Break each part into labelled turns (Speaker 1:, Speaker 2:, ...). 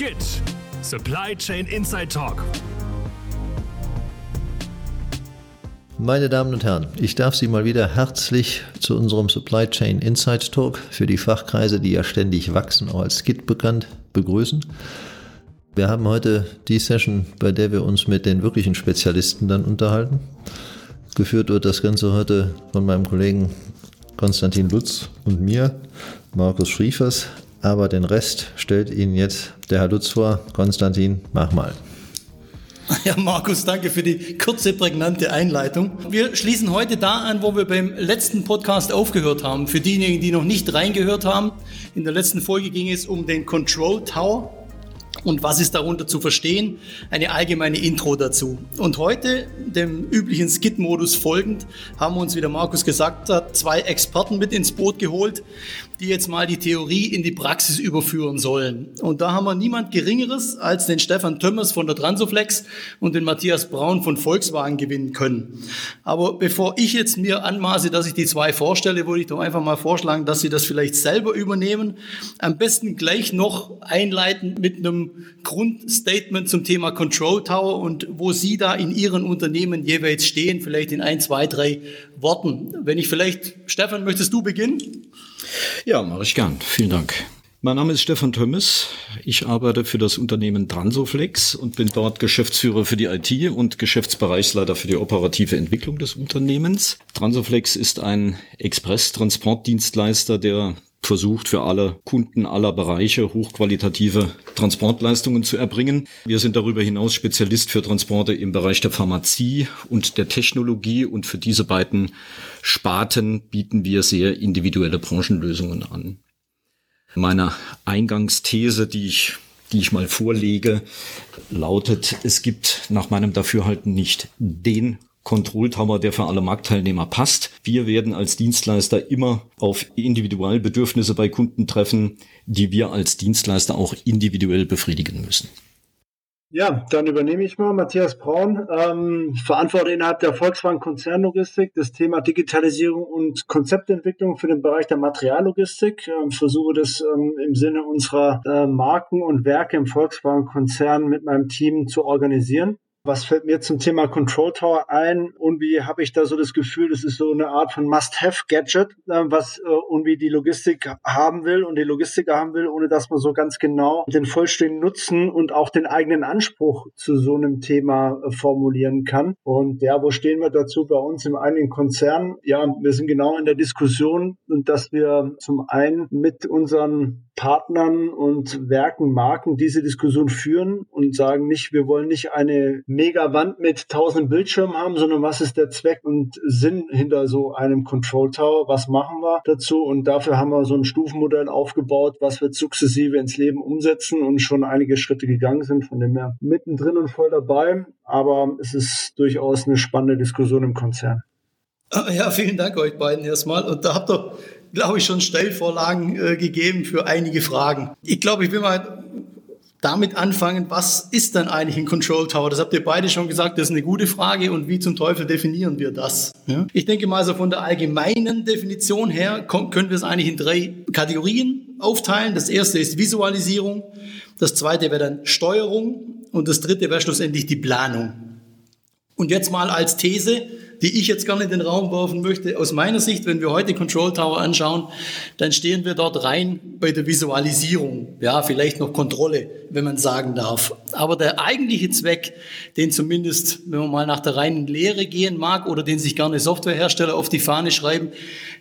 Speaker 1: Skit Supply Chain Inside Talk.
Speaker 2: Meine Damen und Herren, ich darf Sie mal wieder herzlich zu unserem Supply Chain Inside Talk für die Fachkreise, die ja ständig wachsen, auch als Skit bekannt, begrüßen. Wir haben heute die Session, bei der wir uns mit den wirklichen Spezialisten dann unterhalten. Geführt wird das Ganze heute von meinem Kollegen Konstantin Lutz und mir, Markus Schriefers. Aber den Rest stellt Ihnen jetzt der Herr Lutz vor. Konstantin, mach mal.
Speaker 3: Ja, Markus, danke für die kurze, prägnante Einleitung. Wir schließen heute da an, wo wir beim letzten Podcast aufgehört haben. Für diejenigen, die noch nicht reingehört haben, in der letzten Folge ging es um den Control Tower und was ist darunter zu verstehen, eine allgemeine Intro dazu. Und heute, dem üblichen Skit-Modus folgend, haben wir uns, wie der Markus gesagt hat, zwei Experten mit ins Boot geholt, die jetzt mal die Theorie in die Praxis überführen sollen. Und da haben wir niemand Geringeres als den Stefan Tömmers von der Transoflex und den Matthias Braun von Volkswagen gewinnen können. Aber bevor ich jetzt mir anmaße, dass ich die zwei vorstelle, würde ich doch einfach mal vorschlagen, dass sie das vielleicht selber übernehmen. Am besten gleich noch einleiten mit einem Grundstatement zum Thema Control Tower und wo Sie da in Ihren Unternehmen jeweils stehen, vielleicht in ein, zwei, drei Worten. Wenn ich vielleicht, Stefan, möchtest du beginnen?
Speaker 4: Mache ich gern. Vielen Dank. Mein Name ist Stefan Tömmes. Ich arbeite für das Unternehmen Transoflex und bin dort Geschäftsführer für die IT und Geschäftsbereichsleiter für die operative Entwicklung des Unternehmens. Transoflex ist ein Express-Transportdienstleister, der versucht, für alle Kunden aller Bereiche hochqualitative Transportleistungen zu erbringen. Wir sind darüber hinaus Spezialist für Transporte im Bereich der Pharmazie und der Technologie und für diese beiden Sparten bieten wir sehr individuelle Branchenlösungen an. Meine Eingangsthese, die ich die ich mal vorlege, lautet, es gibt nach meinem Dafürhalten nicht den Control Tower, der für alle Marktteilnehmer passt. Wir werden als Dienstleister immer auf Individualbedürfnisse bei Kunden treffen, die wir als Dienstleister auch individuell befriedigen müssen.
Speaker 5: Ja, dann übernehme ich mal. Matthias Braun, ähm, verantworte innerhalb der Volkswagen Konzernlogistik das Thema Digitalisierung und Konzeptentwicklung für den Bereich der Materiallogistik. Ähm, versuche das ähm, im Sinne unserer äh, Marken und Werke im Volkswagen Konzern mit meinem Team zu organisieren. Was fällt mir zum Thema Control Tower ein? Irgendwie habe ich da so das Gefühl, das ist so eine Art von Must-Have-Gadget, äh, was äh, irgendwie die Logistik haben will und die Logistiker haben will, ohne dass man so ganz genau den vollständigen Nutzen und auch den eigenen Anspruch zu so einem Thema äh, formulieren kann. Und ja, wo stehen wir dazu bei uns im einigen Konzern? Ja, wir sind genau in der Diskussion, dass wir zum einen mit unseren Partnern und Werken, Marken diese Diskussion führen und sagen nicht, wir wollen nicht eine Megawand mit tausend Bildschirmen haben, sondern was ist der Zweck und Sinn hinter so einem Control Tower? Was machen wir dazu? Und dafür haben wir so ein Stufenmodell aufgebaut, was wir sukzessive ins Leben umsetzen und schon einige Schritte gegangen sind, von dem her mittendrin und voll dabei. Aber es ist durchaus eine spannende Diskussion im Konzern.
Speaker 3: Ja, vielen Dank euch beiden erstmal. Und da habt ihr glaube ich, schon Stellvorlagen äh, gegeben für einige Fragen. Ich glaube, ich will mal damit anfangen, was ist denn eigentlich ein Control Tower? Das habt ihr beide schon gesagt, das ist eine gute Frage und wie zum Teufel definieren wir das? Ja? Ich denke mal, so von der allgemeinen Definition her können wir es eigentlich in drei Kategorien aufteilen. Das erste ist Visualisierung, das zweite wäre dann Steuerung und das dritte wäre schlussendlich die Planung. Und jetzt mal als These, die ich jetzt gerne in den Raum werfen möchte. Aus meiner Sicht, wenn wir heute Control Tower anschauen, dann stehen wir dort rein bei der Visualisierung. Ja, vielleicht noch Kontrolle, wenn man sagen darf. Aber der eigentliche Zweck, den zumindest, wenn man mal nach der reinen Lehre gehen mag oder den sich gerne Softwarehersteller auf die Fahne schreiben,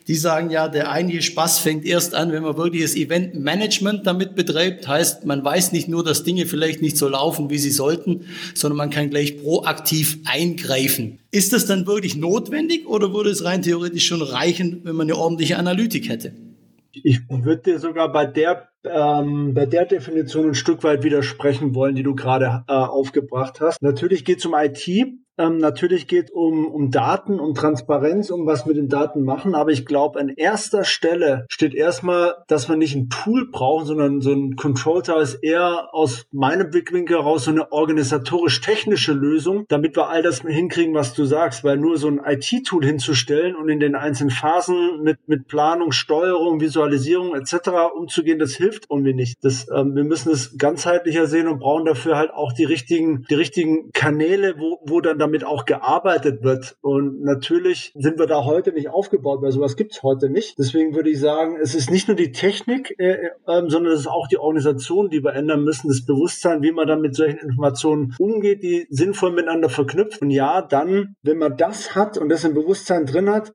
Speaker 3: die sagen ja, der eigentliche Spaß fängt erst an, wenn man wirklich das Eventmanagement damit betreibt. Heißt, man weiß nicht nur, dass Dinge vielleicht nicht so laufen, wie sie sollten, sondern man kann gleich proaktiv eingreifen. Ist das dann wirklich notwendig oder würde es rein theoretisch schon reichen, wenn man eine ordentliche Analytik hätte?
Speaker 5: Ich würde dir sogar bei der, ähm, bei der Definition ein Stück weit widersprechen wollen, die du gerade äh, aufgebracht hast. Natürlich geht es um IT, ähm, natürlich geht um, um Daten, um Transparenz, um was wir den Daten machen. Aber ich glaube, an erster Stelle steht erstmal, dass wir nicht ein Tool brauchen, sondern so ein Control Tower ist eher aus meinem Blickwinkel heraus so eine organisatorisch-technische Lösung, damit wir all das hinkriegen, was du sagst. Weil nur so ein IT-Tool hinzustellen und in den einzelnen Phasen mit, mit Planung, Steuerung, Visualisierung etc. umzugehen, das hilft irgendwie nicht. Das, ähm, wir müssen es ganzheitlicher sehen und brauchen dafür halt auch die richtigen, die richtigen Kanäle, wo, wo dann damit auch gearbeitet wird. Und natürlich sind wir da heute nicht aufgebaut, weil sowas gibt's heute nicht. Deswegen würde ich sagen, es ist nicht nur die Technik, äh, äh, sondern es ist auch die Organisation, die wir ändern müssen, das Bewusstsein, wie man dann mit solchen Informationen umgeht, die sinnvoll miteinander verknüpft. Und ja, dann, wenn man das hat und das im Bewusstsein drin hat,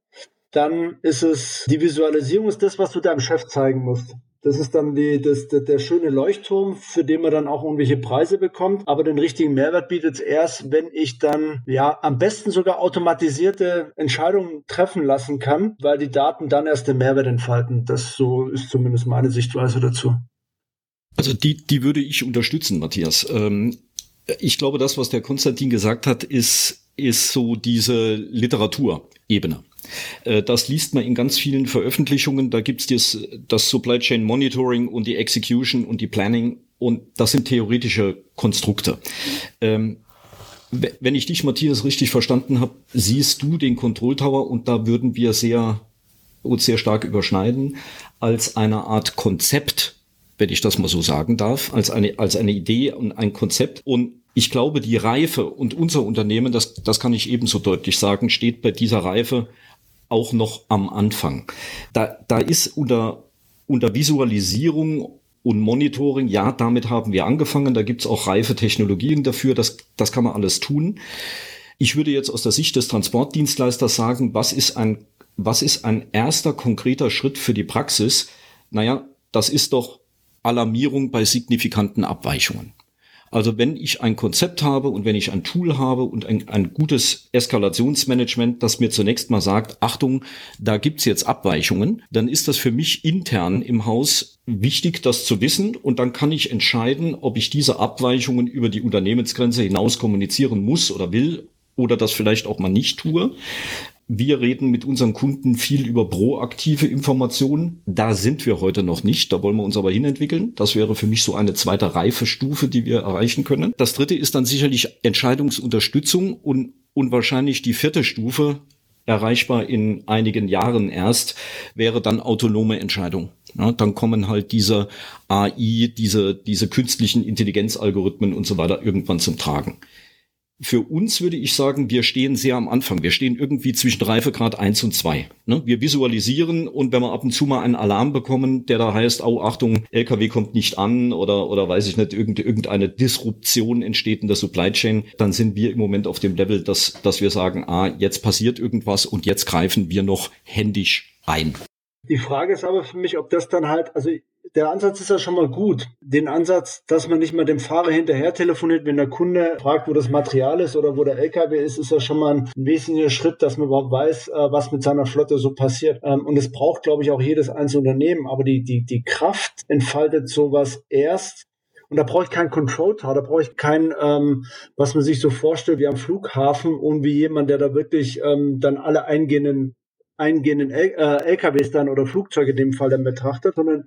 Speaker 5: dann ist es, die Visualisierung ist das, was du deinem Chef zeigen musst. Das ist dann die, das, der, der schöne Leuchtturm, für den man dann auch irgendwelche Preise bekommt. Aber den richtigen Mehrwert bietet es erst, wenn ich dann ja am besten sogar automatisierte Entscheidungen treffen lassen kann, weil die Daten dann erst den Mehrwert entfalten. Das so ist zumindest meine Sichtweise dazu.
Speaker 4: Also die, die würde ich unterstützen, Matthias. Ähm, ich glaube, das, was der Konstantin gesagt hat, ist, ist so diese Literaturebene. Das liest man in ganz vielen Veröffentlichungen. Da gibt's das, das Supply Chain Monitoring und die Execution und die Planning und das sind theoretische Konstrukte. Ähm, wenn ich dich, Matthias, richtig verstanden habe, siehst du den Control Tower und da würden wir sehr uns sehr stark überschneiden als eine Art Konzept, wenn ich das mal so sagen darf, als eine als eine Idee und ein Konzept und ich glaube, die Reife und unser Unternehmen, das, das kann ich ebenso deutlich sagen, steht bei dieser Reife auch noch am Anfang. Da, da ist unter, unter Visualisierung und Monitoring, ja, damit haben wir angefangen. Da gibt's auch reife Technologien dafür. Das, das kann man alles tun. Ich würde jetzt aus der Sicht des Transportdienstleisters sagen, was ist ein, was ist ein erster konkreter Schritt für die Praxis? Naja, das ist doch Alarmierung bei signifikanten Abweichungen. Also wenn ich ein Konzept habe und wenn ich ein Tool habe und ein, ein gutes Eskalationsmanagement, das mir zunächst mal sagt, Achtung, da gibt's jetzt Abweichungen, dann ist das für mich intern im Haus wichtig, das zu wissen. Und dann kann ich entscheiden, ob ich diese Abweichungen über die Unternehmensgrenze hinaus kommunizieren muss oder will oder das vielleicht auch mal nicht tue. Wir reden mit unseren Kunden viel über proaktive Informationen. Da sind wir heute noch nicht. Da wollen wir uns aber hinentwickeln. Das wäre für mich so eine zweite reife Stufe, die wir erreichen können. Das dritte ist dann sicherlich Entscheidungsunterstützung und, und wahrscheinlich die vierte Stufe, erreichbar in einigen Jahren erst, wäre dann autonome Entscheidung. Ja, dann kommen halt diese AI, diese, diese künstlichen Intelligenzalgorithmen und so weiter irgendwann zum Tragen für uns würde ich sagen, wir stehen sehr am Anfang. Wir stehen irgendwie zwischen Reifegrad eins und zwei. Ne? Wir visualisieren und wenn wir ab und zu mal einen Alarm bekommen, der da heißt, oh Achtung, LKW kommt nicht an oder, oder weiß ich nicht, irgendeine Disruption entsteht in der Supply Chain, dann sind wir im Moment auf dem Level, dass, dass wir sagen, ah, jetzt passiert irgendwas und jetzt greifen wir noch händisch ein.
Speaker 5: Die Frage ist aber für mich, ob das dann halt, also der Ansatz ist ja schon mal gut. Den Ansatz, dass man nicht mal dem Fahrer hinterher telefoniert, wenn der Kunde fragt, wo das Material ist oder wo der LKW ist, ist ja schon mal ein wesentlicher Schritt, dass man überhaupt weiß, äh, was mit seiner Flotte so passiert. Ähm, und es braucht, glaube ich, auch jedes einzelne Unternehmen. Aber die, die, die Kraft entfaltet sowas erst, und da brauche ich keinen Control Tower, da brauche ich kein, ähm, was man sich so vorstellt wie am Flughafen und wie jemand, der da wirklich ähm, dann alle eingehenden, eingehenden L äh, LKWs dann oder Flugzeuge in dem Fall dann betrachtet, sondern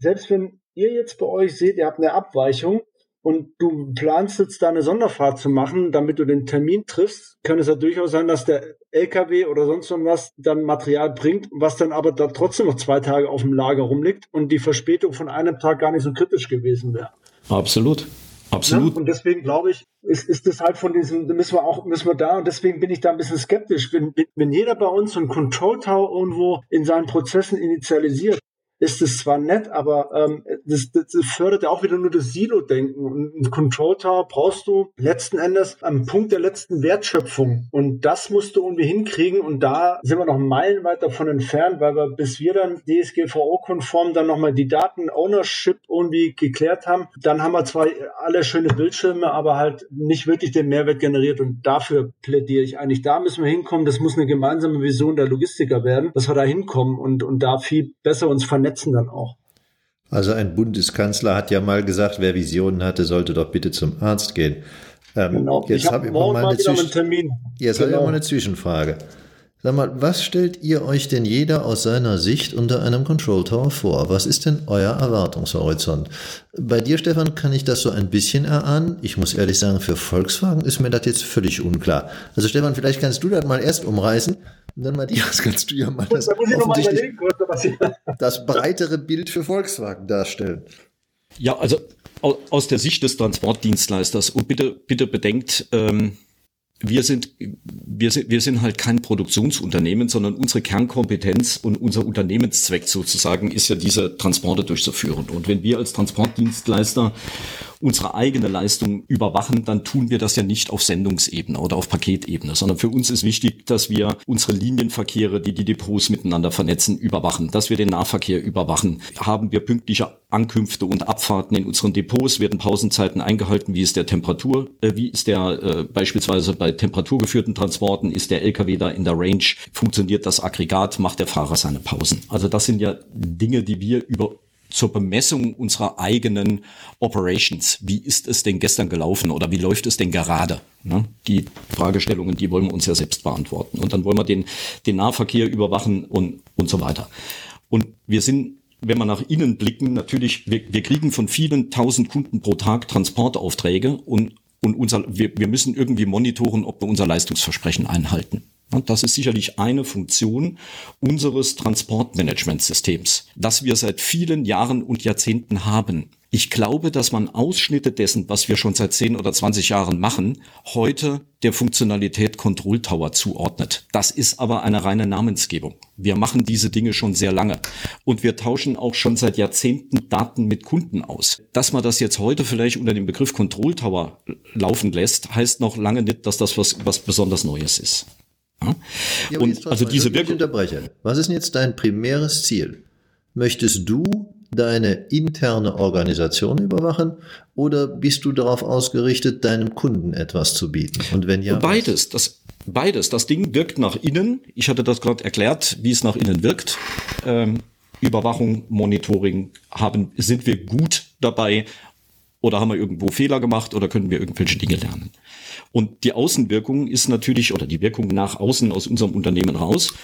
Speaker 5: selbst wenn ihr jetzt bei euch seht, ihr habt eine Abweichung und du planst jetzt da eine Sonderfahrt zu machen, damit du den Termin triffst, kann es ja durchaus sein, dass der LKW oder sonst irgendwas dann Material bringt, was dann aber da trotzdem noch zwei Tage auf dem Lager rumliegt und die Verspätung von einem Tag gar nicht so kritisch gewesen wäre.
Speaker 4: Absolut. Absolut.
Speaker 5: Ja, und deswegen glaube ich, ist, ist das halt von diesem, müssen wir auch, müssen wir da, und deswegen bin ich da ein bisschen skeptisch. Wenn, wenn jeder bei uns so einen Control Tower irgendwo in seinen Prozessen initialisiert, ist es zwar nett, aber ähm, das, das fördert ja auch wieder nur das Silo-Denken. Und ein Control Tower brauchst du letzten Endes am Punkt der letzten Wertschöpfung. Und das musst du irgendwie hinkriegen. Und da sind wir noch meilenweit davon entfernt, weil wir, bis wir dann DSGVO-konform dann nochmal die Daten-Ownership irgendwie geklärt haben, dann haben wir zwar alle schöne Bildschirme, aber halt nicht wirklich den Mehrwert generiert. Und dafür plädiere ich eigentlich. Da müssen wir hinkommen. Das muss eine gemeinsame Vision der Logistiker werden, dass wir da hinkommen und, und da viel besser uns vernetzen vernetzen dann auch.
Speaker 2: Also ein Bundeskanzler hat ja mal gesagt, wer Visionen hatte, sollte doch bitte zum Arzt gehen. Ähm, genau. Jetzt habe hab morgen mal, mal wieder einen Termin. Jetzt genau. habe ich mal eine Zwischenfrage. Sag mal, was stellt ihr euch denn jeder aus seiner Sicht unter einem Control Tower vor? Was ist denn euer Erwartungshorizont? Bei dir, Stefan, kann ich das so ein bisschen erahnen. Ich muss ehrlich sagen, für Volkswagen ist mir das jetzt völlig unklar. Also Stefan, vielleicht kannst du das mal erst umreißen. Und dann, Matthias, kannst du ja mal das, das breitere Bild für Volkswagen darstellen.
Speaker 4: Ja, also aus der Sicht des Transportdienstleisters und bitte, bitte bedenkt, ähm, wir sind, wir sind, wir sind halt kein Produktionsunternehmen, sondern unsere Kernkompetenz und unser Unternehmenszweck sozusagen ist ja diese Transporte durchzuführen. Und wenn wir als Transportdienstleister unsere eigene Leistung überwachen, dann tun wir das ja nicht auf Sendungsebene oder auf Paketebene, sondern für uns ist wichtig, dass wir unsere Linienverkehre, die die Depots miteinander vernetzen, überwachen, dass wir den Nahverkehr überwachen. Haben wir pünktliche Ankünfte und Abfahrten in unseren Depots, werden Pausenzeiten eingehalten, wie ist der Temperatur, äh, wie ist der äh, beispielsweise bei temperaturgeführten Transporten, ist der LKW da in der Range, funktioniert das Aggregat, macht der Fahrer seine Pausen. Also das sind ja Dinge, die wir über zur Bemessung unserer eigenen Operations. Wie ist es denn gestern gelaufen oder wie läuft es denn gerade? Ne? Die Fragestellungen, die wollen wir uns ja selbst beantworten. Und dann wollen wir den, den Nahverkehr überwachen und, und so weiter. Und wir sind wenn wir nach innen blicken, natürlich, wir, wir kriegen von vielen tausend Kunden pro Tag Transportaufträge und, und unser, wir, wir müssen irgendwie monitoren, ob wir unser Leistungsversprechen einhalten. Das ist sicherlich eine Funktion unseres Transportmanagementsystems, das wir seit vielen Jahren und Jahrzehnten haben. Ich glaube, dass man Ausschnitte dessen, was wir schon seit 10 oder 20 Jahren machen, heute der Funktionalität Control Tower zuordnet. Das ist aber eine reine Namensgebung. Wir machen diese Dinge schon sehr lange und wir tauschen auch schon seit Jahrzehnten Daten mit Kunden aus. Dass man das jetzt heute vielleicht unter dem Begriff Control Tower laufen lässt, heißt noch lange nicht, dass das was, was besonders Neues ist.
Speaker 2: Ja, und also diese Wirkung. Unterbrechen. Was ist denn jetzt dein primäres Ziel? Möchtest du deine interne Organisation überwachen oder bist du darauf ausgerichtet, deinem Kunden etwas zu bieten? Und wenn ja,
Speaker 4: beides. Das beides. Das Ding wirkt nach innen. Ich hatte das gerade erklärt, wie es nach innen wirkt. Ähm, Überwachung, Monitoring haben, sind wir gut dabei oder haben wir irgendwo Fehler gemacht oder können wir irgendwelche Dinge lernen? Und die Außenwirkung ist natürlich, oder die Wirkung nach außen aus unserem Unternehmen raus.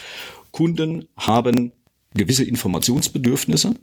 Speaker 4: Kunden haben gewisse Informationsbedürfnisse.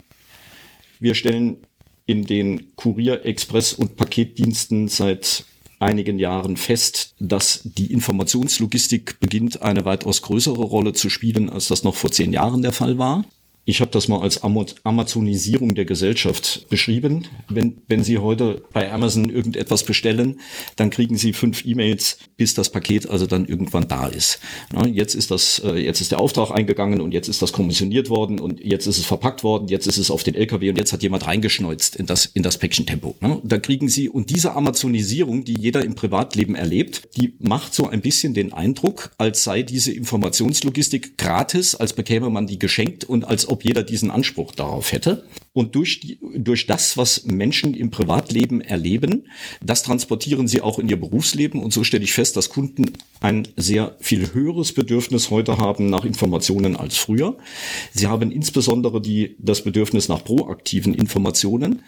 Speaker 4: Wir stellen in den Kurier-, Express- und Paketdiensten seit einigen Jahren fest, dass die Informationslogistik beginnt, eine weitaus größere Rolle zu spielen, als das noch vor zehn Jahren der Fall war. Ich habe das mal als Amazonisierung der Gesellschaft beschrieben. Wenn, wenn Sie heute bei Amazon irgendetwas bestellen, dann kriegen Sie fünf E-Mails, bis das Paket also dann irgendwann da ist. Na, jetzt ist das, äh, jetzt ist der Auftrag eingegangen und jetzt ist das kommissioniert worden und jetzt ist es verpackt worden, jetzt ist es auf den LKW und jetzt hat jemand reingeschneuzt in das, in das Päckchentempo. Da kriegen Sie, und diese Amazonisierung, die jeder im Privatleben erlebt, die macht so ein bisschen den Eindruck, als sei diese Informationslogistik gratis, als bekäme man die geschenkt und als ob jeder diesen Anspruch darauf hätte. Und durch, die, durch das, was Menschen im Privatleben erleben, das transportieren sie auch in ihr Berufsleben. Und so stelle ich fest, dass Kunden ein sehr viel höheres Bedürfnis heute haben nach Informationen als früher. Sie haben insbesondere die, das Bedürfnis nach proaktiven Informationen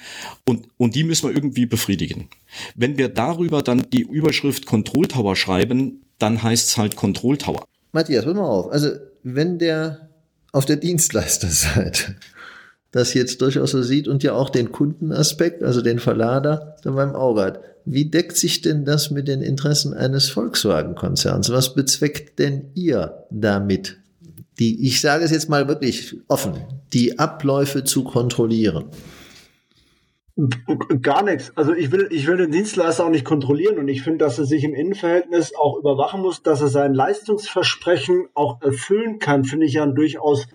Speaker 4: und, und die müssen wir irgendwie befriedigen. Wenn wir darüber dann die Überschrift Control Tower schreiben, dann heißt es halt Control Tower.
Speaker 2: Matthias, hör mal auf. Also, wenn der auf der Dienstleisterseite das jetzt durchaus so sieht und ja auch den Kundenaspekt, also den Verlader, dann beim Auge hat. Wie deckt sich denn das mit den Interessen eines Volkswagen-Konzerns? Was bezweckt denn ihr damit? Die, ich sage es jetzt mal wirklich offen, die Abläufe zu kontrollieren.
Speaker 5: Gar nichts. Also ich will, ich will den Dienstleister auch nicht kontrollieren und ich finde, dass er sich im Innenverhältnis auch überwachen muss, dass er sein Leistungsversprechen auch erfüllen kann, finde ich ja ein durchaus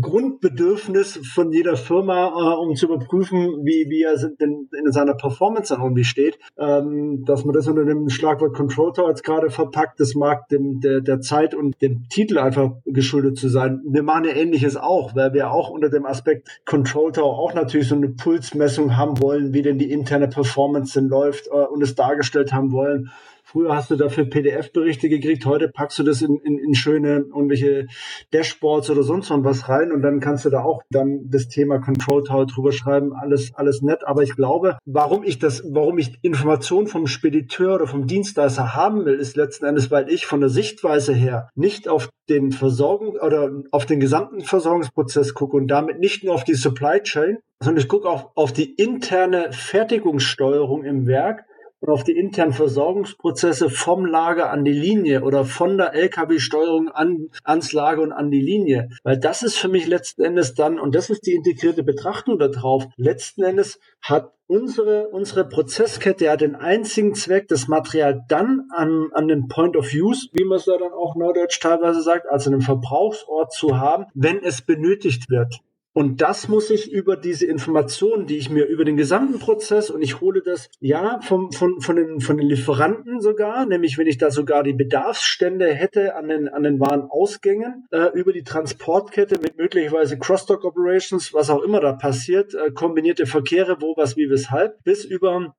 Speaker 5: Grundbedürfnis von jeder Firma, äh, um zu überprüfen, wie, wie er denn in seiner Performance dann irgendwie steht. Ähm, dass man das unter dem Schlagwort Control Tower jetzt gerade verpackt, das mag dem, der, der Zeit und dem Titel einfach geschuldet zu sein. Wir machen ja ähnliches auch, weil wir auch unter dem Aspekt Control Tower auch natürlich so eine Puls Pulsmessung haben wollen, wie denn die interne Performance denn läuft äh, und es dargestellt haben wollen. Früher hast du dafür PDF-Berichte gekriegt, heute packst du das in, in, in schöne irgendwelche Dashboards oder sonst was rein und dann kannst du da auch dann das Thema Control Tower drüber schreiben, alles, alles nett. Aber ich glaube, warum ich das, warum ich Informationen vom Spediteur oder vom Dienstleister haben will, ist letzten Endes, weil ich von der Sichtweise her nicht auf den Versorgung oder auf den gesamten Versorgungsprozess gucke und damit nicht nur auf die Supply Chain, sondern ich gucke auch auf die interne Fertigungssteuerung im Werk und auf die internen Versorgungsprozesse vom Lager an die Linie oder von der LKW-Steuerung an, ans Lager und an die Linie. Weil das ist für mich letzten Endes dann, und das ist die integrierte Betrachtung darauf, letzten Endes hat unsere, unsere Prozesskette ja den einzigen Zweck, das Material dann an, an den Point of Use, wie man es da dann auch neudeutsch teilweise sagt, also einen Verbrauchsort zu haben, wenn es benötigt wird. Und das muss ich über diese Informationen, die ich mir über den gesamten Prozess und ich hole das ja vom, von, von, den, von den Lieferanten sogar, nämlich wenn ich da sogar die Bedarfsstände hätte an den, an den Warenausgängen, äh, über die Transportkette mit möglicherweise Cross-Dock Operations, was auch immer da passiert, äh, kombinierte Verkehre, wo, was, wie, weshalb, bis über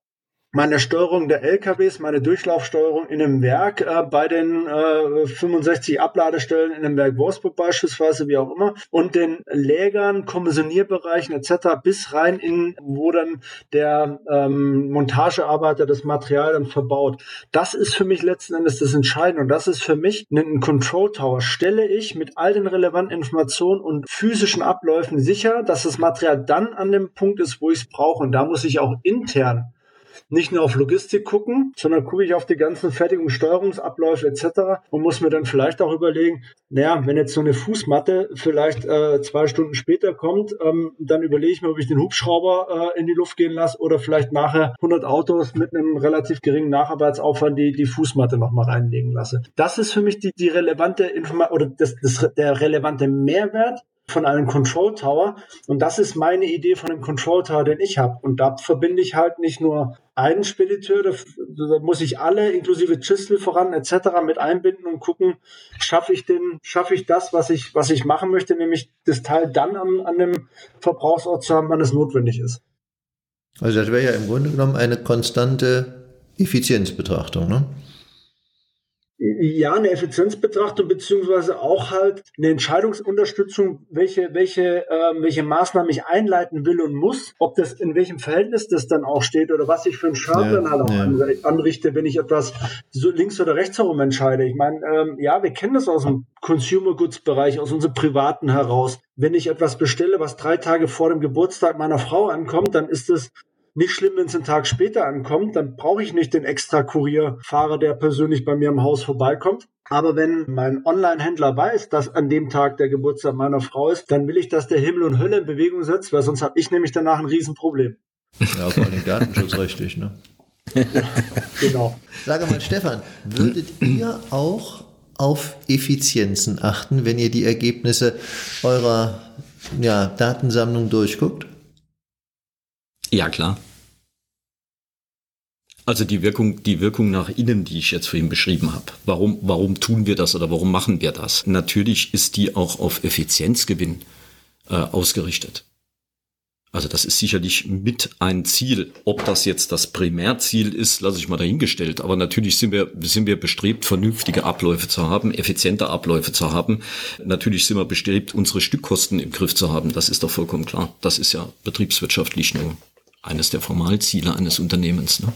Speaker 5: meine Steuerung der LKWs, meine Durchlaufsteuerung in einem Werk äh, bei den äh, 65 Abladestellen in einem Werk Wolfsburg beispielsweise, wie auch immer, und den Lägern, Kommissionierbereichen etc. bis rein in, wo dann der ähm, Montagearbeiter das Material dann verbaut. Das ist für mich letzten Endes das Entscheidende und das ist für mich ein Control Tower. Stelle ich mit all den relevanten Informationen und physischen Abläufen sicher, dass das Material dann an dem Punkt ist, wo ich es brauche. Und da muss ich auch intern nicht nur auf Logistik gucken, sondern gucke ich auf die ganzen Fertigungs- Steuerungsabläufe etc. und muss mir dann vielleicht auch überlegen, naja, wenn jetzt so eine Fußmatte vielleicht äh, zwei Stunden später kommt, ähm, dann überlege ich mir, ob ich den Hubschrauber äh, in die Luft gehen lasse oder vielleicht nachher 100 Autos mit einem relativ geringen Nacharbeitsaufwand die, die Fußmatte nochmal reinlegen lasse. Das ist für mich die, die relevante Information oder das, das, der relevante Mehrwert von einem Control Tower. Und das ist meine Idee von dem Control Tower, den ich habe. Und da verbinde ich halt nicht nur einen Spediteur, da, da muss ich alle inklusive Chisel voran etc. mit einbinden und gucken, schaffe ich den, schaffe ich das, was ich, was ich machen möchte, nämlich das Teil dann an, an dem Verbrauchsort zu haben, wann es notwendig ist.
Speaker 2: Also das wäre ja im Grunde genommen eine konstante Effizienzbetrachtung, ne?
Speaker 5: Ja, eine Effizienzbetrachtung beziehungsweise auch halt eine Entscheidungsunterstützung, welche, welche, ähm, welche Maßnahmen ich einleiten will und muss, ob das in welchem Verhältnis das dann auch steht oder was ich für einen Schaden ja, dann halt auch ja. anrichte, wenn ich etwas so links oder rechts herum entscheide. Ich meine, ähm, ja, wir kennen das aus dem Consumer Goods Bereich, aus unserem privaten heraus. Wenn ich etwas bestelle, was drei Tage vor dem Geburtstag meiner Frau ankommt, dann ist es nicht schlimm, wenn es einen Tag später ankommt, dann brauche ich nicht den extra Kurierfahrer, der persönlich bei mir im Haus vorbeikommt. Aber wenn mein Online-Händler weiß, dass an dem Tag der Geburtstag meiner Frau ist, dann will ich, dass der Himmel und Hölle in Bewegung setzt, weil sonst habe ich nämlich danach ein Riesenproblem.
Speaker 2: Ja, vor allem datenschutzrechtlich, ne? genau. Sage mal, Stefan, würdet ihr auch auf Effizienzen achten, wenn ihr die Ergebnisse eurer ja, Datensammlung durchguckt?
Speaker 4: Ja, klar. Also die Wirkung, die Wirkung nach innen, die ich jetzt vorhin beschrieben habe. Warum, warum tun wir das oder warum machen wir das? Natürlich ist die auch auf Effizienzgewinn äh, ausgerichtet. Also das ist sicherlich mit ein Ziel. Ob das jetzt das Primärziel ist, lasse ich mal dahingestellt. Aber natürlich sind wir, sind wir bestrebt, vernünftige Abläufe zu haben, effiziente Abläufe zu haben. Natürlich sind wir bestrebt, unsere Stückkosten im Griff zu haben. Das ist doch vollkommen klar. Das ist ja betriebswirtschaftlich nur eines der Formalziele eines Unternehmens. Ne?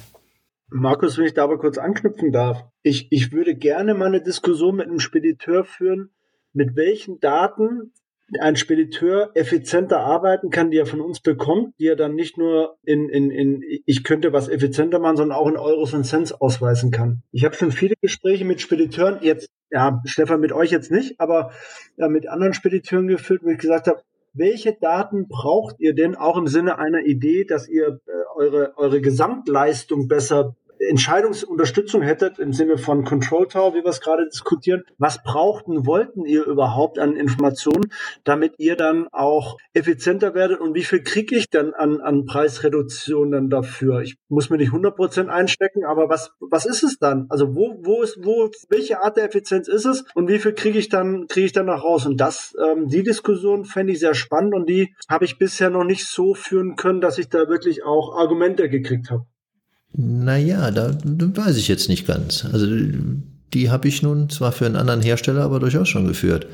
Speaker 5: Markus, wenn ich da aber kurz anknüpfen darf. Ich, ich würde gerne mal eine Diskussion mit einem Spediteur führen, mit welchen Daten ein Spediteur effizienter arbeiten kann, die er von uns bekommt, die er dann nicht nur in, in, in ich könnte was effizienter machen, sondern auch in Euros und Cents ausweisen kann. Ich habe schon viele Gespräche mit Spediteuren, jetzt, ja, Stefan, mit euch jetzt nicht, aber ja, mit anderen Spediteuren geführt, wo ich gesagt habe, welche Daten braucht ihr denn auch im Sinne einer Idee, dass ihr äh, eure, eure Gesamtleistung besser Entscheidungsunterstützung hättet im Sinne von Control Tower, wie wir es gerade diskutieren, was brauchten, wollten ihr überhaupt an Informationen, damit ihr dann auch effizienter werdet und wie viel kriege ich dann an, an Preisreduktionen dafür? Ich muss mir nicht 100 Prozent einstecken, aber was, was ist es dann? Also wo, wo ist, wo, welche Art der Effizienz ist es und wie viel kriege ich dann, kriege ich dann noch raus? Und das, ähm, die Diskussion fände ich sehr spannend und die habe ich bisher noch nicht so führen können, dass ich da wirklich auch Argumente gekriegt habe.
Speaker 2: Naja, da, weiß ich jetzt nicht ganz. Also die habe ich nun zwar für einen anderen Hersteller, aber durchaus schon geführt.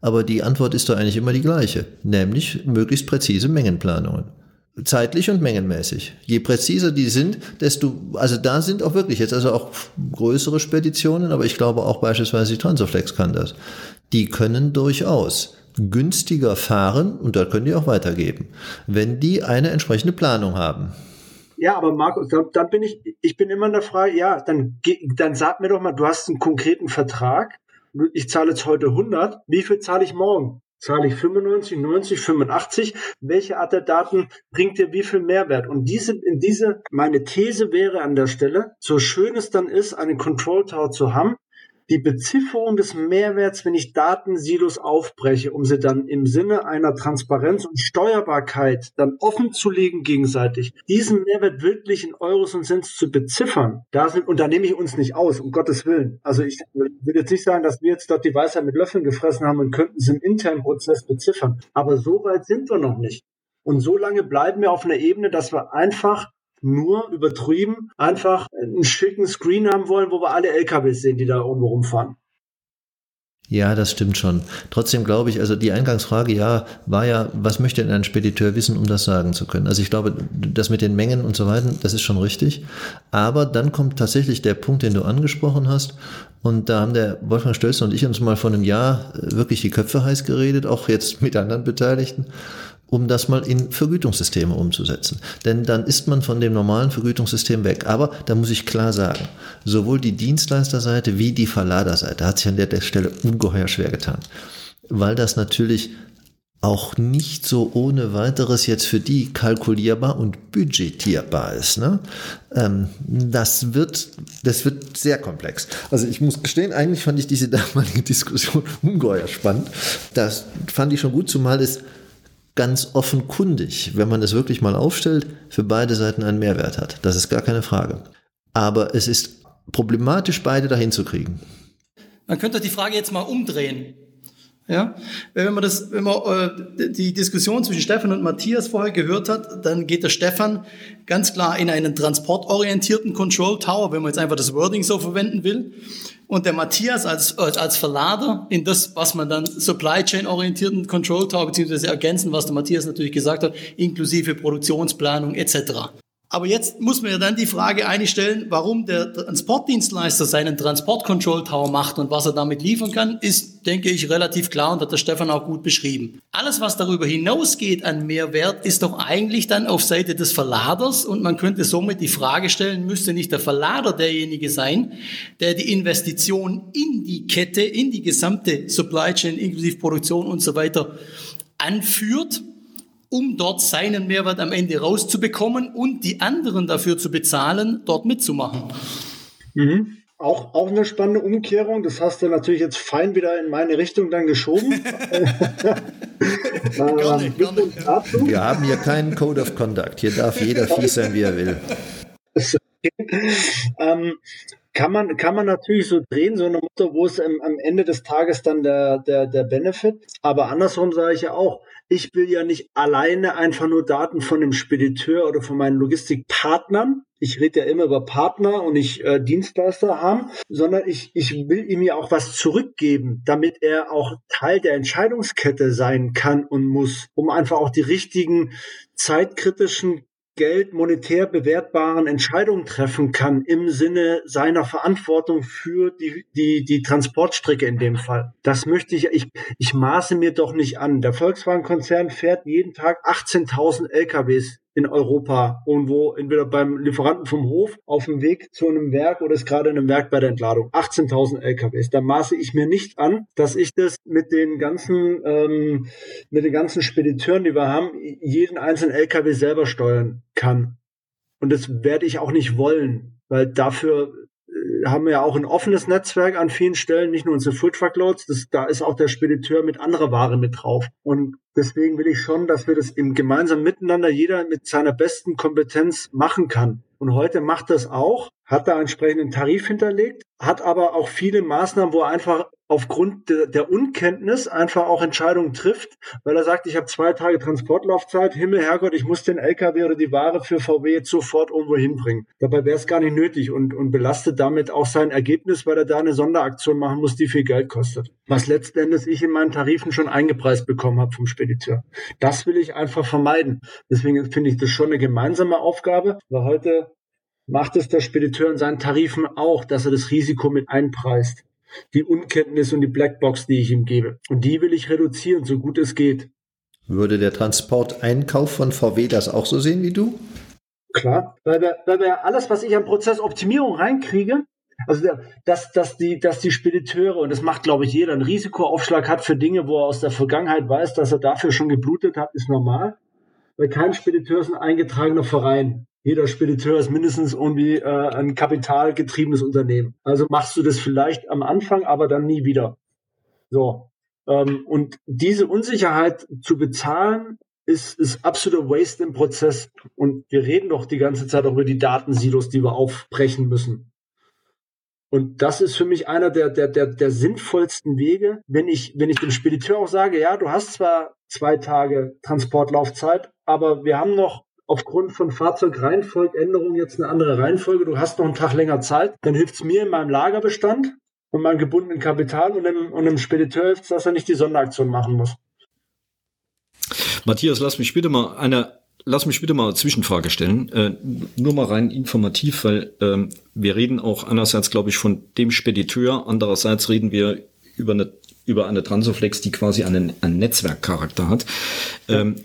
Speaker 2: Aber die Antwort ist doch eigentlich immer die gleiche, nämlich möglichst präzise Mengenplanungen. Zeitlich und mengenmäßig. Je präziser die sind, desto, also da sind auch wirklich jetzt also auch größere Speditionen, aber ich glaube auch beispielsweise die Transoflex kann das. Die können durchaus günstiger fahren, und da können die auch weitergeben, wenn die eine entsprechende Planung haben.
Speaker 5: Ja, aber Markus, dann, dann bin ich, ich bin immer in der Frage, ja, dann, dann sag mir doch mal, du hast einen konkreten Vertrag, ich zahle jetzt heute 100, wie viel zahle ich morgen? Zahle ich 95, 90, 85? Welche Art der Daten bringt dir wie viel Mehrwert? Und diese, in diese, meine These wäre an der Stelle, so schön es dann ist, einen Control Tower zu haben, die Bezifferung des Mehrwerts, wenn ich Datensilos aufbreche, um sie dann im Sinne einer Transparenz und Steuerbarkeit dann offen zu legen gegenseitig, diesen Mehrwert wirklich in Euros und Cents zu beziffern, da sind, und da nehme ich uns nicht aus, um Gottes Willen. Also ich will jetzt nicht sagen, dass wir jetzt dort die Weisheit mit Löffeln gefressen haben und könnten es im internen Prozess beziffern. Aber so weit sind wir noch nicht. Und so lange bleiben wir auf einer Ebene, dass wir einfach nur übertrieben einfach einen schicken Screen haben wollen, wo wir alle LKWs sehen, die da irgendwo rumfahren.
Speaker 2: Ja, das stimmt schon. Trotzdem glaube ich, also die Eingangsfrage ja war ja, was möchte denn ein Spediteur wissen, um das sagen zu können? Also ich glaube, das mit den Mengen und so weiter, das ist schon richtig. Aber dann kommt tatsächlich der Punkt, den du angesprochen hast. Und da haben der Wolfgang Stölzer und ich uns mal vor einem Jahr wirklich die Köpfe heiß geredet, auch jetzt mit anderen Beteiligten um das mal in Vergütungssysteme umzusetzen. Denn dann ist man von dem normalen Vergütungssystem weg. Aber da muss ich klar sagen, sowohl die Dienstleisterseite wie die Verladerseite hat sich an der Stelle ungeheuer schwer getan. Weil das natürlich auch nicht so ohne weiteres jetzt für die kalkulierbar und budgetierbar ist. Ne? Ähm, das, wird, das wird sehr komplex. Also ich muss gestehen, eigentlich fand ich diese damalige Diskussion ungeheuer spannend. Das fand ich schon gut, zumal es ganz offenkundig, wenn man es wirklich mal aufstellt, für beide Seiten einen Mehrwert hat. Das ist gar keine Frage. Aber es ist problematisch, beide dahin zu kriegen.
Speaker 3: Man könnte die Frage jetzt mal umdrehen. Ja, wenn man das, wenn man äh, die Diskussion zwischen Stefan und Matthias vorher gehört hat, dann geht der Stefan ganz klar in einen transportorientierten Control Tower, wenn man jetzt einfach das Wording so verwenden will und der Matthias als, als Verlader in das, was man dann Supply Chain orientierten Control Tower, beziehungsweise ergänzen, was der Matthias natürlich gesagt hat, inklusive Produktionsplanung etc. Aber jetzt muss man ja dann die Frage einstellen, warum der Transportdienstleister seinen Transport-Control Tower macht und was er damit liefern kann, ist, denke ich, relativ klar und hat der Stefan auch gut beschrieben. Alles, was darüber hinausgeht an Mehrwert, ist doch eigentlich dann auf Seite des Verladers und man könnte somit die Frage stellen, müsste nicht der Verlader derjenige sein, der die Investition in die Kette, in die gesamte Supply Chain inklusive Produktion und so weiter anführt um dort seinen Mehrwert am Ende rauszubekommen und die anderen dafür zu bezahlen, dort mitzumachen.
Speaker 5: Mhm. Auch, auch eine spannende Umkehrung. Das hast du natürlich jetzt fein wieder in meine Richtung dann geschoben.
Speaker 2: gerne, gerne. Wir haben hier keinen Code of Conduct. Hier darf jeder fies sein, wie er will.
Speaker 5: ähm, kann man, kann man natürlich so drehen, so eine Mutter, wo es am, am Ende des Tages dann der, der, der Benefit. Aber andersrum sage ich ja auch, ich will ja nicht alleine einfach nur Daten von dem Spediteur oder von meinen Logistikpartnern. Ich rede ja immer über Partner und nicht äh, Dienstleister haben, sondern ich, ich will ihm ja auch was zurückgeben, damit er auch Teil der Entscheidungskette sein kann und muss, um einfach auch die richtigen zeitkritischen Geld monetär bewertbaren Entscheidungen treffen kann im Sinne seiner Verantwortung für die, die, die Transportstrecke in dem Fall. Das möchte ich, ich, ich maße mir doch nicht an. Der Volkswagen-Konzern fährt jeden Tag 18.000 LKWs in Europa irgendwo, entweder beim Lieferanten vom Hof auf dem Weg zu einem Werk oder ist gerade in einem Werk bei der Entladung. 18.000 LKWs. Da maße ich mir nicht an, dass ich das mit den ganzen, ähm, mit den ganzen Spediteuren, die wir haben, jeden einzelnen LKW selber steuern kann. Und das werde ich auch nicht wollen, weil dafür haben wir ja auch ein offenes Netzwerk an vielen Stellen, nicht nur unsere Food Truckloads, das, da ist auch der Spediteur mit anderer Ware mit drauf. Und deswegen will ich schon, dass wir das im gemeinsamen Miteinander jeder mit seiner besten Kompetenz machen kann. Und heute macht das auch. Hat da entsprechend einen Tarif hinterlegt, hat aber auch viele Maßnahmen, wo er einfach aufgrund de, der Unkenntnis einfach auch Entscheidungen trifft, weil er sagt, ich habe zwei Tage Transportlaufzeit, Himmel, Herrgott, ich muss den LKW oder die Ware für VW jetzt sofort irgendwo hinbringen. Dabei wäre es gar nicht nötig und, und belastet damit auch sein Ergebnis, weil er da eine Sonderaktion machen muss, die viel Geld kostet. Was letztendlich ich in meinen Tarifen schon eingepreist bekommen habe vom Spediteur. Das will ich einfach vermeiden. Deswegen finde ich das schon eine gemeinsame Aufgabe, weil heute macht es der Spediteur in seinen Tarifen auch, dass er das Risiko mit einpreist. Die Unkenntnis und die Blackbox, die ich ihm gebe. Und die will ich reduzieren, so gut es geht.
Speaker 2: Würde der Transporteinkauf von VW das auch so sehen wie du?
Speaker 5: Klar, weil wir, weil wir alles, was ich an Prozessoptimierung reinkriege, also dass, dass, die, dass die Spediteure, und das macht, glaube ich, jeder, einen Risikoaufschlag hat für Dinge, wo er aus der Vergangenheit weiß, dass er dafür schon geblutet hat, ist normal. Weil kein Spediteur ist ein eingetragener Verein jeder Spediteur ist mindestens irgendwie äh, ein kapitalgetriebenes Unternehmen. Also machst du das vielleicht am Anfang, aber dann nie wieder. So. Ähm, und diese Unsicherheit zu bezahlen, ist, ist absoluter Waste im Prozess. Und wir reden doch die ganze Zeit auch über die Datensilos, die wir aufbrechen müssen. Und das ist für mich einer der, der, der, der sinnvollsten Wege, wenn ich, wenn ich dem Spediteur auch sage, ja, du hast zwar zwei Tage Transportlaufzeit, aber wir haben noch aufgrund von Fahrzeugreihenfolgänderungen jetzt eine andere Reihenfolge. Du hast noch einen Tag länger Zeit. Dann hilft es mir in meinem Lagerbestand und meinem gebundenen Kapital und dem, und dem Spediteur hilft es, dass er nicht die Sonderaktion machen muss.
Speaker 4: Matthias, lass mich bitte mal eine Lass mich bitte mal eine Zwischenfrage stellen, äh, nur mal rein informativ, weil ähm, wir reden auch einerseits, glaube ich, von dem Spediteur, andererseits reden wir über eine über eine Transoflex, die quasi einen, einen Netzwerkcharakter hat. Ähm,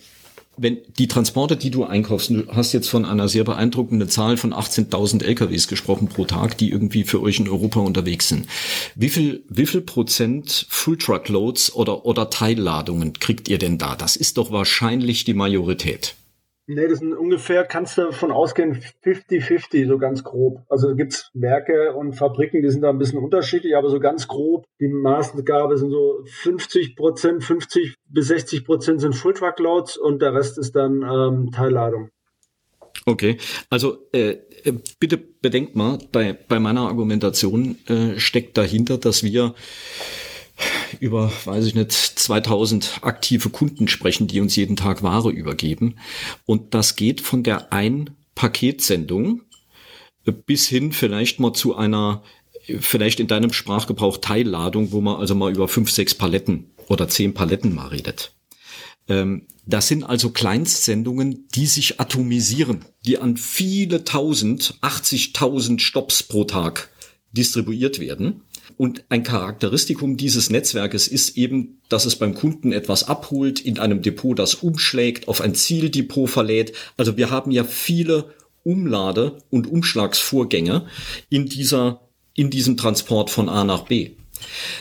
Speaker 4: wenn die Transporte, die du einkaufst, du hast jetzt von einer sehr beeindruckenden Zahl von 18.000 LKWs gesprochen pro Tag, die irgendwie für euch in Europa unterwegs sind. Wie viel, wie viel Prozent Full Truck Loads oder, oder Teilladungen kriegt ihr denn da? Das ist doch wahrscheinlich die Majorität.
Speaker 5: Nee, das sind ungefähr, kannst du davon ausgehen, 50-50, so ganz grob. Also gibt es Werke und Fabriken, die sind da ein bisschen unterschiedlich, aber so ganz grob, die Maßgabe sind so 50 Prozent, 50 bis 60 Prozent sind Full Truck Loads und der Rest ist dann ähm, Teilladung.
Speaker 4: Okay, also äh, äh bitte bedenkt mal, bei, bei meiner Argumentation äh, steckt dahinter, dass wir über, weiß ich nicht, 2000 aktive Kunden sprechen, die uns jeden Tag Ware übergeben. Und das geht von der Ein-Paketsendung bis hin vielleicht mal zu einer, vielleicht in deinem Sprachgebrauch Teilladung, wo man also mal über fünf, sechs Paletten oder zehn Paletten mal redet. Ähm, das sind also Kleinstsendungen, die sich atomisieren, die an viele tausend, 80.000 Stops pro Tag distribuiert werden. Und ein Charakteristikum dieses Netzwerkes ist eben, dass es beim Kunden etwas abholt, in einem Depot das umschlägt, auf ein Zieldepot verlädt. Also wir haben ja viele Umlade- und Umschlagsvorgänge in dieser, in diesem Transport von A nach B.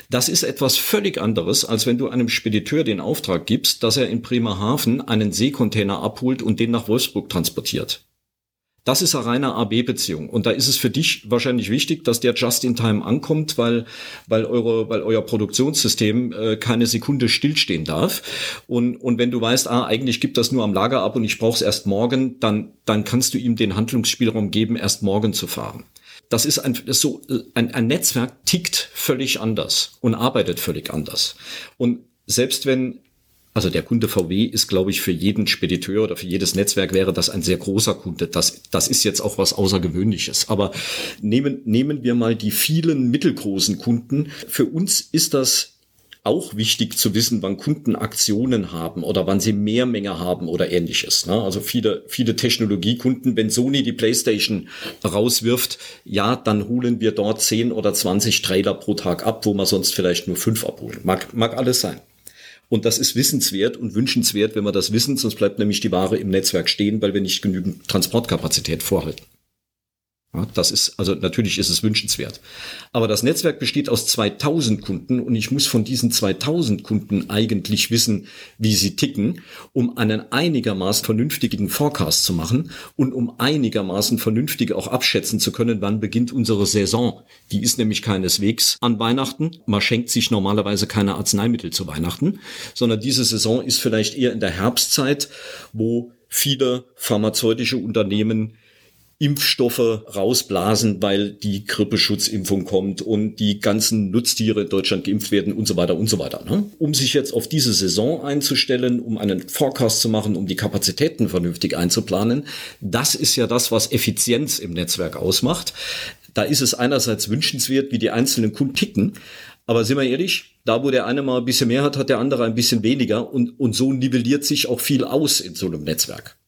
Speaker 4: Das ist etwas völlig anderes, als wenn du einem Spediteur den Auftrag gibst, dass er in Bremerhaven einen Seekontainer abholt und den nach Wolfsburg transportiert. Das ist eine reine AB-Beziehung. Und da ist es für dich wahrscheinlich wichtig, dass der just in time ankommt, weil, weil, eure, weil euer Produktionssystem äh, keine Sekunde stillstehen darf. Und, und wenn du weißt, ah, eigentlich gibt das nur am Lager ab und ich brauche es erst morgen, dann, dann kannst du ihm den Handlungsspielraum geben, erst morgen zu fahren. Das ist ein, das ist so, ein, ein Netzwerk tickt völlig anders und arbeitet völlig anders. Und selbst wenn also der Kunde VW ist, glaube ich, für jeden Spediteur oder für jedes Netzwerk wäre das ein sehr großer Kunde. Das, das ist jetzt auch was Außergewöhnliches. Aber nehmen, nehmen wir mal die vielen mittelgroßen Kunden. Für uns ist das auch wichtig zu wissen, wann Kunden Aktionen haben oder wann sie mehr Menge haben oder ähnliches. Ne? Also viele, viele Technologiekunden, wenn Sony die PlayStation rauswirft, ja, dann holen wir dort 10 oder 20 Trailer pro Tag ab, wo man sonst vielleicht nur fünf abholen. Mag, mag alles sein. Und das ist wissenswert und wünschenswert, wenn wir das wissen, sonst bleibt nämlich die Ware im Netzwerk stehen, weil wir nicht genügend Transportkapazität vorhalten. Das ist, also natürlich ist es wünschenswert. Aber das Netzwerk besteht aus 2000 Kunden und ich muss von diesen 2000 Kunden eigentlich wissen, wie sie ticken, um einen einigermaßen vernünftigen Forecast zu machen und um einigermaßen vernünftig auch abschätzen zu können, wann beginnt unsere Saison. Die ist nämlich keineswegs an Weihnachten. Man schenkt sich normalerweise keine Arzneimittel zu Weihnachten, sondern diese Saison ist vielleicht eher in der Herbstzeit, wo viele pharmazeutische Unternehmen Impfstoffe rausblasen, weil die Grippeschutzimpfung kommt und die ganzen Nutztiere in Deutschland geimpft werden und so weiter und so weiter. Ne? Um sich jetzt auf diese Saison einzustellen, um einen Forecast zu machen, um die Kapazitäten vernünftig einzuplanen, das ist ja das, was Effizienz im Netzwerk ausmacht. Da ist es einerseits wünschenswert, wie die einzelnen Kunden ticken, aber sind wir ehrlich, da wo der eine mal ein bisschen mehr hat, hat der andere ein bisschen weniger und, und so nivelliert sich auch viel aus in so einem Netzwerk.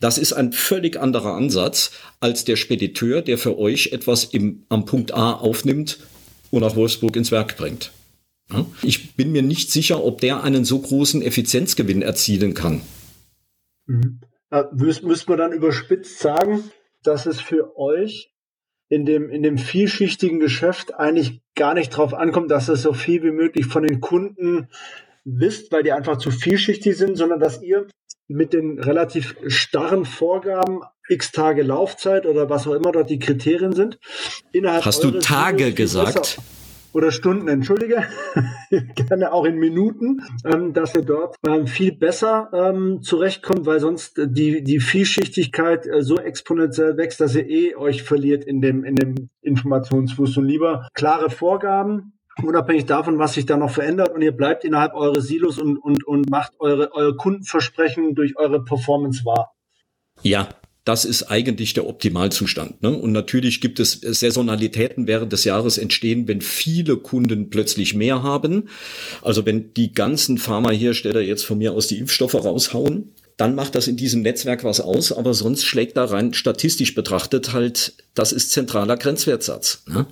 Speaker 4: Das ist ein völlig anderer Ansatz als der Spediteur, der für euch etwas im, am Punkt A aufnimmt und nach Wolfsburg ins Werk bringt. Ich bin mir nicht sicher, ob der einen so großen Effizienzgewinn erzielen kann.
Speaker 5: Mhm. Äh, müsste man dann überspitzt sagen, dass es für euch in dem, in dem vielschichtigen Geschäft eigentlich gar nicht darauf ankommt, dass es so viel wie möglich von den Kunden wisst, weil die einfach zu vielschichtig sind, sondern dass ihr mit den relativ starren Vorgaben, x Tage Laufzeit oder was auch immer dort die Kriterien sind,
Speaker 4: innerhalb Hast du Tage gesagt?
Speaker 5: oder Stunden, entschuldige, gerne auch in Minuten, ähm, dass ihr dort ähm, viel besser ähm, zurechtkommt, weil sonst die, die Vielschichtigkeit äh, so exponentiell wächst, dass ihr eh euch verliert in dem, in dem Informationsfluss und lieber klare Vorgaben, unabhängig davon, was sich da noch verändert und ihr bleibt innerhalb eures Silos und, und, und macht eure, eure Kundenversprechen durch eure Performance wahr.
Speaker 4: Ja, das ist eigentlich der Optimalzustand. Ne? Und natürlich gibt es Saisonalitäten während des Jahres entstehen, wenn viele Kunden plötzlich mehr haben. Also wenn die ganzen Pharmahersteller jetzt von mir aus die Impfstoffe raushauen, dann macht das in diesem Netzwerk was aus, aber sonst schlägt da rein statistisch betrachtet halt, das ist zentraler Grenzwertsatz. Ne?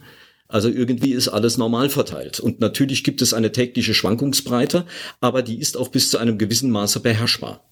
Speaker 4: Also irgendwie ist alles normal verteilt. Und natürlich gibt es eine tägliche Schwankungsbreite, aber die ist auch bis zu einem gewissen Maße beherrschbar.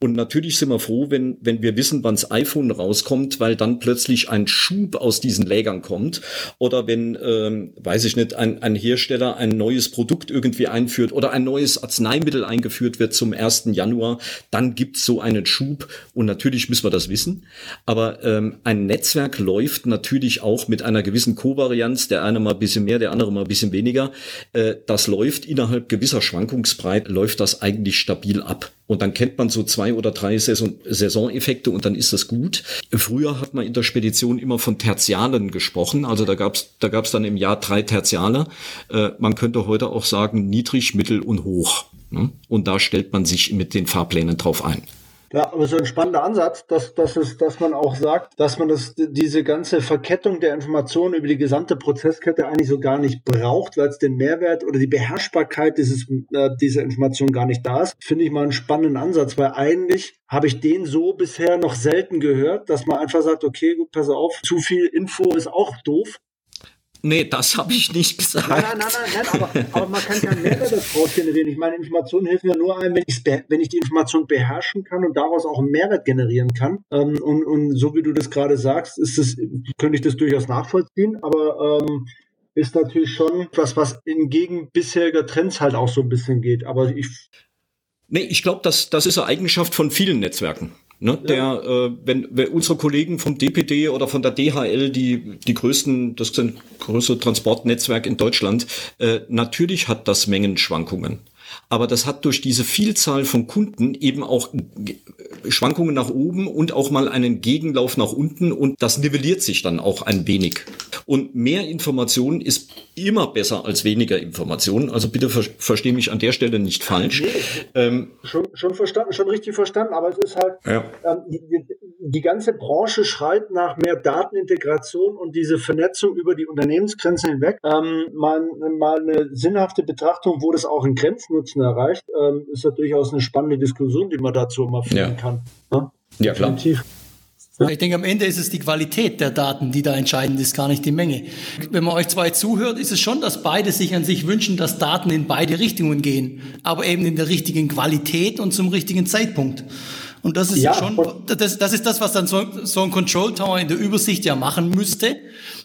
Speaker 4: Und natürlich sind wir froh, wenn, wenn wir wissen, wann's iPhone rauskommt, weil dann plötzlich ein Schub aus diesen Lägern kommt. Oder wenn, ähm, weiß ich nicht, ein, ein Hersteller ein neues Produkt irgendwie einführt oder ein neues Arzneimittel eingeführt wird zum 1. Januar, dann gibt's so einen Schub. Und natürlich müssen wir das wissen. Aber ähm, ein Netzwerk läuft natürlich auch mit einer gewissen Kovarianz, der eine mal ein bisschen mehr, der andere mal ein bisschen weniger. Äh, das läuft innerhalb gewisser Schwankungsbreite, läuft das eigentlich stabil ab. Und dann kennt man so zwei oder drei Saison Saisoneffekte und dann ist das gut. Früher hat man in der Spedition immer von Tertialen gesprochen. Also da gab's da gab's dann im Jahr drei Tertiale. Äh, man könnte heute auch sagen niedrig, mittel und hoch. Ne? Und da stellt man sich mit den Fahrplänen drauf ein.
Speaker 5: Ja, aber so ein spannender Ansatz, dass, dass, es, dass man auch sagt, dass man das, diese ganze Verkettung der Informationen über die gesamte Prozesskette eigentlich so gar nicht braucht, weil es den Mehrwert oder die Beherrschbarkeit dieses, äh, dieser Information gar nicht da ist, finde ich mal einen spannenden Ansatz, weil eigentlich habe ich den so bisher noch selten gehört, dass man einfach sagt, okay, gut, pass auf, zu viel Info ist auch doof.
Speaker 4: Nee, das habe ich nicht gesagt. Nein, nein, nein,
Speaker 5: nein, aber, aber man kann keinen Mehrwert daraus generieren. Ich meine, Informationen helfen ja nur einem, wenn, wenn ich die Information beherrschen kann und daraus auch einen Mehrwert generieren kann. Ähm, und, und so wie du das gerade sagst, ist das, könnte ich das durchaus nachvollziehen, aber ähm, ist natürlich schon etwas, was entgegen bisheriger Trends halt auch so ein bisschen geht. Aber ich.
Speaker 4: Nee, ich glaube, das, das ist eine Eigenschaft von vielen Netzwerken. Ne, ja. Der, äh, wenn, wenn unsere Kollegen vom DPD oder von der DHL, die die größten, das sind größte Transportnetzwerk in Deutschland, äh, natürlich hat das Mengenschwankungen. Aber das hat durch diese Vielzahl von Kunden eben auch Schwankungen nach oben und auch mal einen Gegenlauf nach unten und das nivelliert sich dann auch ein wenig. Und mehr Information ist immer besser als weniger Informationen. Also bitte ver verstehe mich an der Stelle nicht falsch. Nee,
Speaker 5: ähm, schon, schon verstanden, schon richtig verstanden, aber es ist halt, ja. ähm, die, die, ganze Branche schreit nach mehr Datenintegration und diese Vernetzung über die Unternehmensgrenzen hinweg. Ähm, mal, mal eine sinnhafte Betrachtung, wo das auch in Grenznutzen erreicht, ähm, ist ja durchaus eine spannende Diskussion, die man dazu immer führen ja. kann.
Speaker 4: Ja, ja klar. Definitiv.
Speaker 3: Ich denke, am Ende ist es die Qualität der Daten, die da entscheidend ist, gar nicht die Menge. Wenn man euch zwei zuhört, ist es schon, dass beide sich an sich wünschen, dass Daten in beide Richtungen gehen, aber eben in der richtigen Qualität und zum richtigen Zeitpunkt. Und das ist ja, schon, das, das ist das, was dann so, so ein Control Tower in der Übersicht ja machen müsste,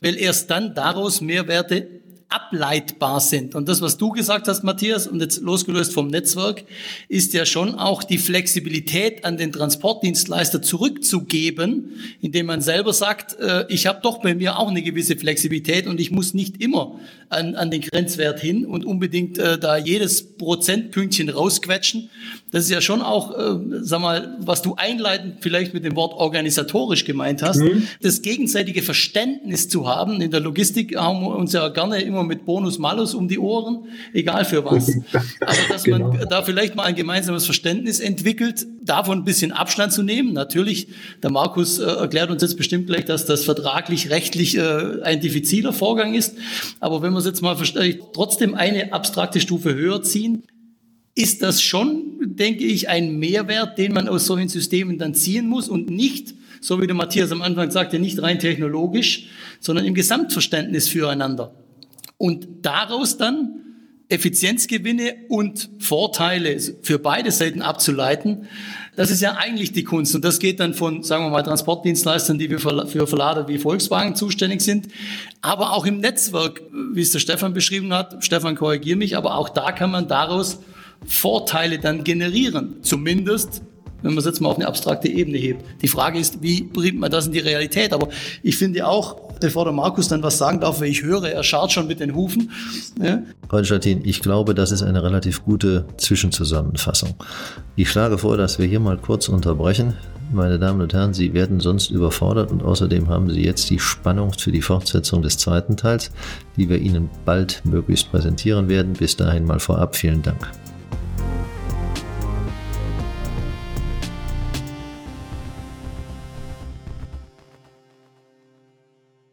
Speaker 3: weil erst dann daraus Mehrwerte ableitbar sind. Und das, was du gesagt hast, Matthias, und jetzt losgelöst vom Netzwerk, ist ja schon auch die Flexibilität an den Transportdienstleister zurückzugeben, indem man selber sagt, äh, ich habe doch bei mir auch eine gewisse Flexibilität und ich muss nicht immer an, an den Grenzwert hin und unbedingt äh, da jedes Prozentpünktchen rausquetschen. Das ist ja schon auch, äh, sag mal, was du einleitend vielleicht mit dem Wort organisatorisch gemeint hast, mhm. das gegenseitige Verständnis zu haben. In der Logistik haben wir uns ja gerne immer mit Bonus Malus um die Ohren, egal für was. Aber dass genau. man da vielleicht mal ein gemeinsames Verständnis entwickelt, davon ein bisschen Abstand zu nehmen. Natürlich, der Markus äh, erklärt uns jetzt bestimmt gleich, dass das vertraglich, rechtlich äh, ein diffiziler Vorgang ist. Aber wenn wir es jetzt mal trotzdem eine abstrakte Stufe höher ziehen, ist das schon, denke ich, ein Mehrwert, den man aus solchen Systemen dann ziehen muss und nicht, so wie der Matthias am Anfang sagte, nicht rein technologisch, sondern im Gesamtverständnis füreinander. Und daraus dann Effizienzgewinne und Vorteile für beide Seiten abzuleiten, das ist ja eigentlich die Kunst. Und das geht dann von, sagen wir mal, Transportdienstleistern, die für Verlader wie Volkswagen zuständig sind, aber auch im Netzwerk, wie es der Stefan beschrieben hat. Stefan, korrigier mich, aber auch da kann man daraus Vorteile dann generieren. Zumindest, wenn man es jetzt mal auf eine abstrakte Ebene hebt. Die Frage ist, wie bringt man das in die Realität? Aber ich finde auch, bevor der Markus dann was sagen darf, weil ich höre, er scharrt schon mit den Hufen.
Speaker 2: Ja. Konstantin, ich glaube, das ist eine relativ gute Zwischenzusammenfassung. Ich schlage vor, dass wir hier mal kurz unterbrechen. Meine Damen und Herren, Sie werden sonst überfordert und außerdem haben Sie jetzt die Spannung für die Fortsetzung des zweiten Teils, die wir Ihnen bald möglichst präsentieren werden. Bis dahin mal vorab vielen Dank.